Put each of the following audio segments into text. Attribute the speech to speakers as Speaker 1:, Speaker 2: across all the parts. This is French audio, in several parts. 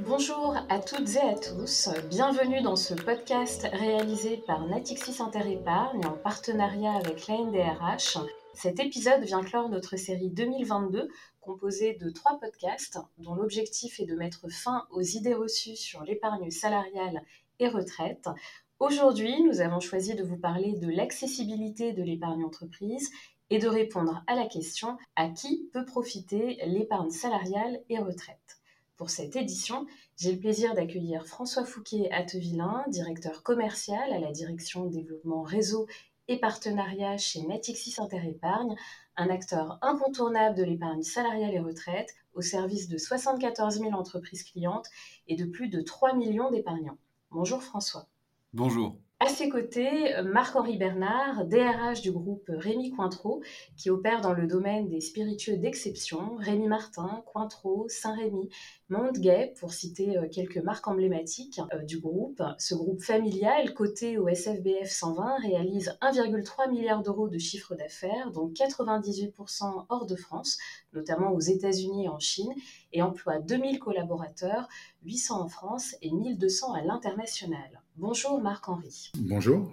Speaker 1: Bonjour à toutes et à tous, bienvenue dans ce podcast réalisé par Natixis Interépargne en partenariat avec l'ANDRH. Cet épisode vient clore notre série 2022 composée de trois podcasts dont l'objectif est de mettre fin aux idées reçues sur l'épargne salariale et retraite. Aujourd'hui, nous avons choisi de vous parler de l'accessibilité de l'épargne entreprise et de répondre à la question à qui peut profiter l'épargne salariale et retraite? Pour cette édition, j'ai le plaisir d'accueillir François Fouquet Attevillain, directeur commercial à la direction développement réseau et partenariat chez Natixis Interépargne, un acteur incontournable de l'épargne salariale et retraite au service de 74 000 entreprises clientes et de plus de 3 millions d'épargnants. Bonjour François.
Speaker 2: Bonjour.
Speaker 1: À ses côtés, Marc-Henri Bernard, DRH du groupe Rémi Cointreau, qui opère dans le domaine des spiritueux d'exception, Rémi Martin, Cointreau, Saint-Rémy, Montgay, pour citer euh, quelques marques emblématiques euh, du groupe. Ce groupe familial, coté au SFBF 120, réalise 1,3 milliard d'euros de chiffre d'affaires, dont 98% hors de France, notamment aux États-Unis et en Chine, et emploie 2000 collaborateurs, 800 en France et 1200 à l'international. Bonjour Marc-Henri.
Speaker 3: Bonjour.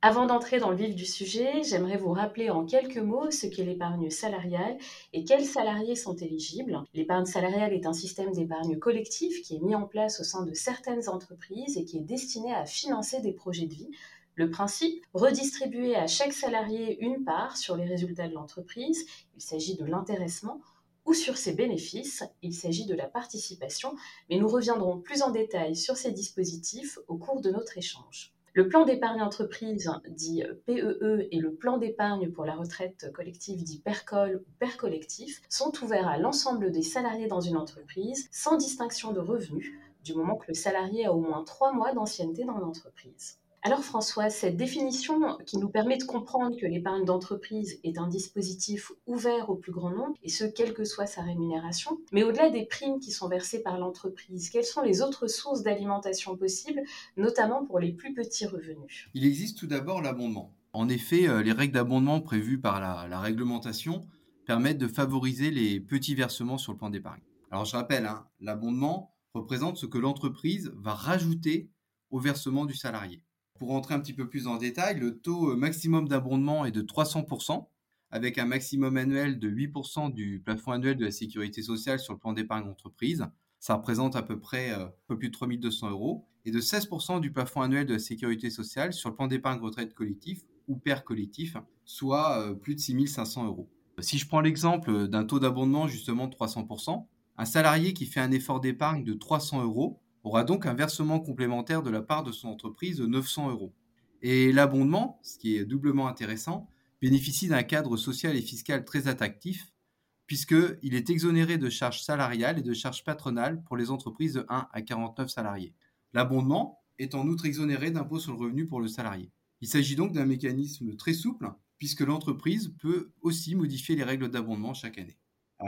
Speaker 1: Avant d'entrer dans le vif du sujet, j'aimerais vous rappeler en quelques mots ce qu'est l'épargne salariale et quels salariés sont éligibles. L'épargne salariale est un système d'épargne collectif qui est mis en place au sein de certaines entreprises et qui est destiné à financer des projets de vie. Le principe, redistribuer à chaque salarié une part sur les résultats de l'entreprise, il s'agit de l'intéressement, ou sur ses bénéfices, il s'agit de la participation, mais nous reviendrons plus en détail sur ces dispositifs au cours de notre échange. Le plan d'épargne entreprise, dit PEE, e, et le plan d'épargne pour la retraite collective, dit PERCOL ou PER collectif, sont ouverts à l'ensemble des salariés dans une entreprise, sans distinction de revenus, du moment que le salarié a au moins trois mois d'ancienneté dans l'entreprise. Alors François, cette définition qui nous permet de comprendre que l'épargne d'entreprise est un dispositif ouvert au plus grand nombre, et ce, quelle que soit sa rémunération, mais au-delà des primes qui sont versées par l'entreprise, quelles sont les autres sources d'alimentation possibles, notamment pour les plus petits revenus?
Speaker 2: Il existe tout d'abord l'abondement. En effet, euh, les règles d'abondement prévues par la, réglementation permettent de favoriser les petits versements sur le plan d'épargne. Alors je rappelle, hein, l'abondement représente ce que l'entreprise va rajouter au versement du salarié. Pour rentrer un petit peu plus en détail, le taux euh, maximum d'abondement est de 300%, avec un maximum annuel de 8% du plafond annuel de la sécurité sociale sur le plan d'épargne entreprise. Ça représente à peu près euh, un peu plus de 3200 euros, et de 16% du plafond annuel de la sécurité sociale sur le plan d'épargne retraite collectif ou père collectif, soit euh, plus de 6500 euros. Si je prends l'exemple d'un taux d'abondement justement de 300%, un salarié qui fait un effort d'épargne de 300 euros aura donc un versement complémentaire de la part de son entreprise de 900 euros. Et l'abondement, ce qui est doublement intéressant, bénéficie d'un cadre social et fiscal très attractif, puisqu'il est exonéré de charges salariales et de charges patronales pour les entreprises de 1 à 49 salariés. L'abondement est en outre exonéré d'impôt sur le revenu pour le salarié. Il s'agit donc d'un mécanisme très souple, puisque l'entreprise peut aussi modifier les règles d'abondement chaque année.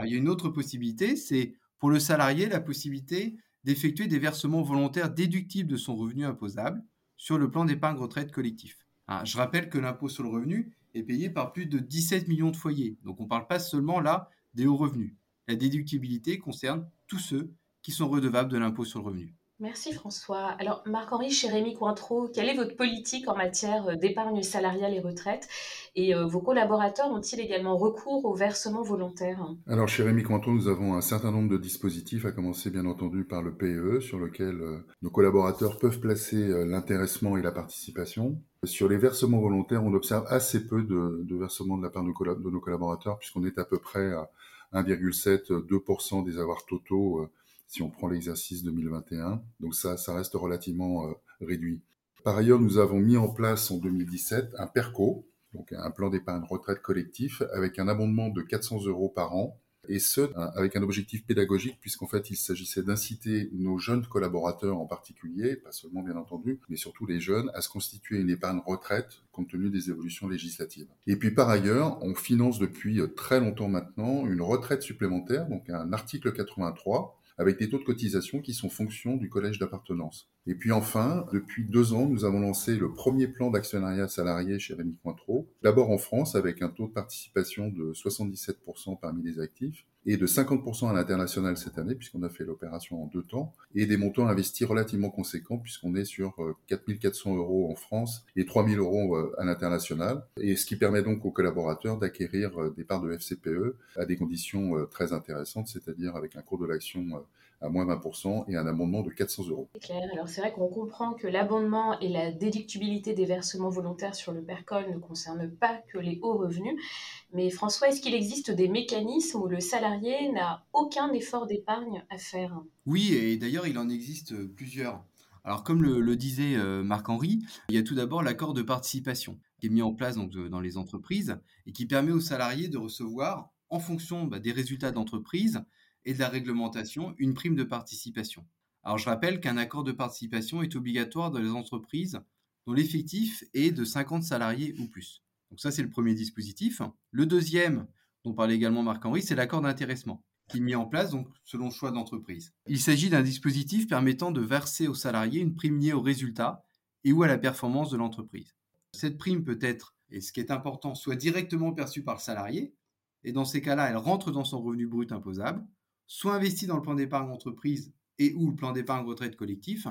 Speaker 2: il y a une autre possibilité, c'est pour le salarié la possibilité d'effectuer des versements volontaires déductibles de son revenu imposable sur le plan d'épargne retraite collectif. Ah, je rappelle que l'impôt sur le revenu est payé par plus de 17 millions de foyers, donc on ne parle pas seulement là des hauts revenus. La déductibilité concerne tous ceux qui sont redevables de l'impôt sur le revenu.
Speaker 1: Merci François. Alors Marc-Henri, chez Rémi Cointreau, quelle est votre politique en matière euh, d'épargne salariale et retraite? Et euh, vos collaborateurs ont-ils également recours au versement volontaire?
Speaker 3: Alors chez Rémi Cointreau, nous avons un certain nombre de dispositifs, à commencer bien entendu par le PEE, sur lequel euh, nos collaborateurs peuvent placer l'intéressement et la participation. Sur les versements volontaires, on observe assez peu de, versements de la part de nos collaborateurs, puisqu'on est à peu près à 1,7-2% des avoirs totaux si on prend l'exercice 2021. Donc ça, ça reste relativement euh, réduit. Par ailleurs, nous avons mis en place en 2017 un PERCO, donc un plan d'épargne retraite collectif, avec un abondement de 400 euros par an, et ce, avec un objectif pédagogique, puisqu'en fait, il s'agissait d'inciter nos jeunes collaborateurs en particulier, pas seulement bien entendu, mais surtout les jeunes, à se constituer une épargne retraite compte tenu des évolutions législatives. Et puis par ailleurs, on finance depuis très longtemps maintenant une retraite supplémentaire, donc un article 83, avec des taux de cotisation qui sont fonction du collège d'appartenance. Et puis enfin, depuis deux ans, nous avons lancé le premier plan d'actionnariat salarié chez Rémi Cointreau, d'abord en France avec un taux de participation de 77% parmi les actifs et de 50% à l'international cette année puisqu'on a fait l'opération en deux temps et des montants investis relativement conséquents puisqu'on est sur 4400 euh, euros en France et 3000 euros euh, à l'international. Et ce qui permet donc aux collaborateurs d'acquérir euh, des parts de FCPE à des conditions très intéressantes, c'est-à-dire avec un cours de l'action à moins 20% et un abondement de 400 euros.
Speaker 1: C'est clair. Alors c'est vrai qu'on comprend que l'abondement et la déductibilité des versements volontaires sur le PERCOL ne concernent pas que les hauts revenus. Mais François, est-ce qu'il existe des mécanismes où le salarié n'a aucun effort d'épargne à faire?
Speaker 2: Oui, et d'ailleurs il en existe plusieurs. Alors comme le, disait euh, Marc-Henri, il y a tout d'abord l'accord de participation qui est mis en place donc, dans les entreprises et qui permet aux salariés de recevoir, en fonction bah, des résultats d'entreprise, et de la réglementation une prime de participation. Alors je rappelle qu'un accord de participation est obligatoire dans les entreprises dont l'effectif est de 50 salariés ou plus. Donc ça c'est le premier dispositif. Le deuxième, dont parlait également Marc-Henri, c'est l'accord d'intéressement qui est mis en place donc selon le choix d'entreprise. Il s'agit d'un dispositif permettant de verser aux salariés une prime liée au résultat et ou à la performance de l'entreprise. Cette prime peut être, et ce qui est important, soit directement perçue par le salarié, et dans ces cas-là, elle rentre dans son revenu brut imposable, soit investi dans le plan d'épargne entreprise et ou le plan d'épargne retraite collectif.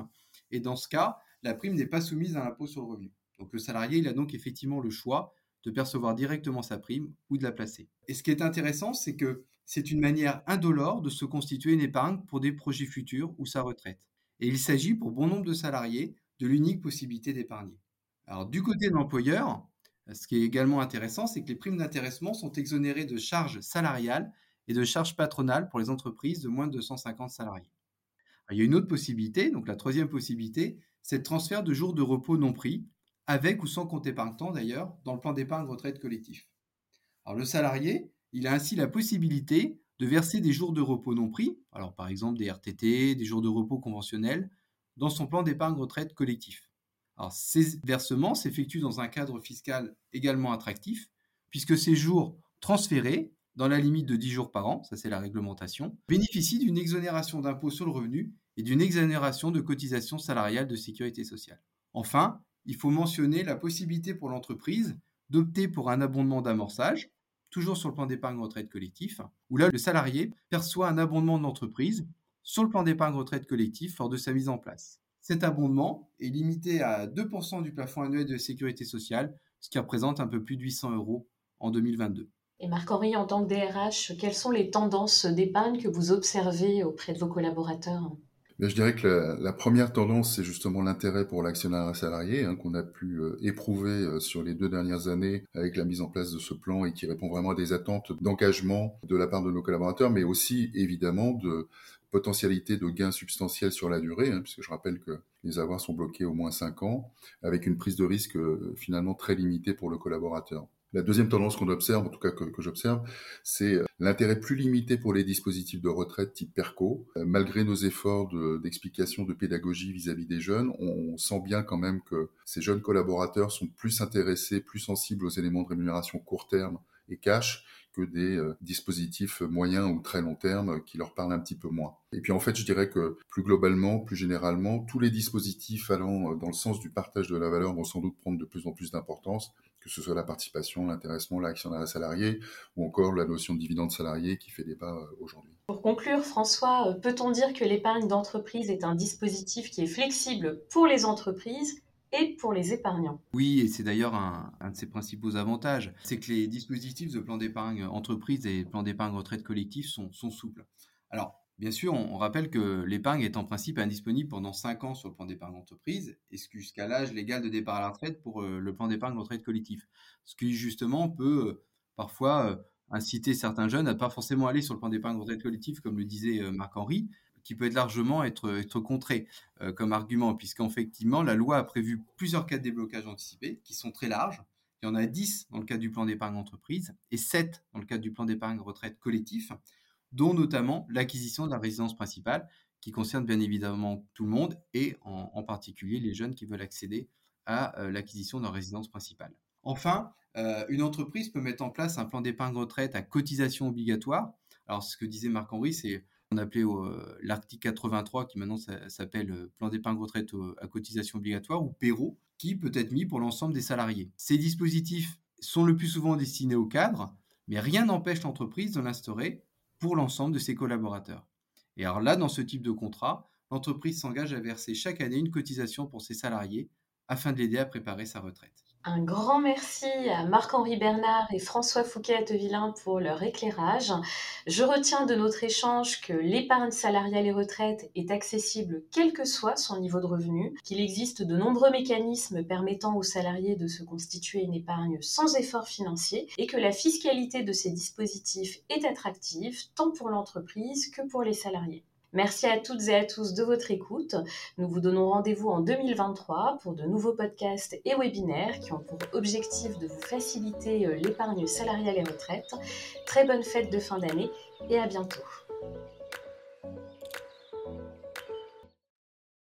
Speaker 2: Et dans ce cas, la prime n'est pas soumise à l'impôt sur le revenu. Donc le salarié, il a donc effectivement le choix de percevoir directement sa prime ou de la placer. Et ce qui est intéressant, c'est que c'est une manière indolore de se constituer une épargne pour des projets futurs ou sa retraite. Et il s'agit pour bon nombre de salariés de l'unique possibilité d'épargner. Alors du côté de l'employeur, ce qui est également intéressant, c'est que les primes d'intéressement sont exonérées de charges salariales et de charges patronales pour les entreprises de moins de 250 salariés. il y a une autre possibilité, donc la troisième possibilité, c'est le transfert de jours de repos non pris, avec ou sans compte épargne-temps d'ailleurs, dans le plan d'épargne retraite collectif. Alors le salarié, il a ainsi la possibilité de verser des jours de repos non pris, alors par exemple des RTT, des jours de repos conventionnels, dans son plan d'épargne retraite collectif. Alors ces versements s'effectuent dans un cadre fiscal également attractif, puisque ces jours transférés dans la limite de 10 jours par an, ça c'est la réglementation, bénéficie d'une exonération d'impôt sur le revenu et d'une exonération de cotisation salariale de sécurité sociale. Enfin, il faut mentionner la possibilité pour l'entreprise d'opter pour un abondement d'amorçage, toujours sur le plan d'épargne retraite collectif, où là le salarié perçoit un abondement de l'entreprise sur le plan d'épargne retraite collectif lors de sa mise en place. Cet abondement est limité à 2% du plafond annuel de sécurité sociale, ce qui représente un peu plus de 800 euros en 2022.
Speaker 1: Et Marc-Henri, en tant que DRH, quelles sont les tendances d'épargne que vous observez auprès de vos collaborateurs?
Speaker 3: Ben, je dirais que la, première tendance, c'est justement l'intérêt pour l'actionnaire salarié hein, qu'on a pu euh, éprouver euh, sur les deux dernières années avec la mise en place de ce plan et qui répond vraiment à des attentes d'engagement de la part de nos collaborateurs, mais aussi évidemment de potentialité de gains substantiels sur la durée, hein, puisque je rappelle que les avoirs sont bloqués au moins 5 ans, avec une prise de risque euh, finalement très limitée pour le collaborateur. La deuxième tendance qu'on observe, en tout cas que, j'observe, c'est euh, l'intérêt plus limité pour les dispositifs de retraite type PERCO. Euh, malgré nos efforts d'explication, de, pédagogie vis-à-vis des jeunes, on, sent bien quand même que ces jeunes collaborateurs sont plus intéressés, plus sensibles aux éléments de rémunération court terme et cash que des euh, dispositifs moyens ou très long terme qui leur parlent un petit peu moins. Et puis en fait, je dirais que plus globalement, plus généralement, tous les dispositifs allant dans le sens du partage de la valeur vont sans doute prendre de plus en plus d'importance que ce soit la participation, l'intéressement, l'actionnariat salarié ou encore la notion de dividende salarié qui fait débat euh, aujourd'hui.
Speaker 1: Pour conclure, François, euh, peut-on dire que l'épargne d'entreprise est un dispositif qui est flexible pour les entreprises et pour les épargnants?
Speaker 2: Oui, et c'est d'ailleurs un, de ses principaux avantages, c'est que les dispositifs de plan d'épargne entreprise et plan d'épargne retraite collectif sont, sont souples. Alors, Bien sûr, on, rappelle que l'épargne est en principe indisponible pendant 5 ans sur le plan d'épargne entreprise et jusqu'à l'âge légal de départ à la retraite pour euh, le plan d'épargne retraite collectif. Ce qui justement peut euh, parfois euh, inciter certains jeunes à ne pas forcément aller sur le plan d'épargne retraite collectif, comme le disait Marc-Henri, qui peut être largement être, être contré comme argument, puisqu'effectivement, la loi a prévu plusieurs cas de déblocage anticipé qui sont très larges. Il y en a 10 dans le cadre du plan d'épargne entreprise et 7 dans le cadre du plan d'épargne retraite collectif dont notamment l'acquisition de la résidence principale, qui concerne bien évidemment tout le monde, et en, particulier les jeunes qui veulent accéder à euh, l'acquisition leur résidence principale. Enfin, euh, une entreprise peut mettre en place un plan d'épargne retraite à cotisation obligatoire. Alors, ce que disait Marc-Henri, c'est On appelait l'article 83, qui maintenant s'appelle Plan d'épargne retraite à cotisation obligatoire, ou PERO, qui peut être mis pour l'ensemble des salariés. Ces dispositifs sont le plus souvent destinés aux cadres, mais rien n'empêche l'entreprise de l'instaurer pour l'ensemble de ses collaborateurs. Et alors là, dans ce type de contrat, l'entreprise s'engage à verser chaque année une cotisation pour ses salariés afin de l'aider à préparer sa retraite.
Speaker 1: Un grand merci à Marc-Henri Bernard et François Fouquet-Villain pour leur éclairage. Je retiens de notre échange que l'épargne salariale et retraite est accessible quel que soit son niveau de revenu, qu'il existe de nombreux mécanismes permettant aux salariés de se constituer une épargne sans effort financier et que la fiscalité de ces dispositifs est attractive tant pour l'entreprise que pour les salariés. Merci à toutes et à tous de votre écoute. Nous vous donnons rendez-vous en 2023 pour de nouveaux podcasts et webinaires qui ont pour objectif de vous faciliter euh, l'épargne salariale et retraite. Très bonne fête de fin d'année et à bientôt.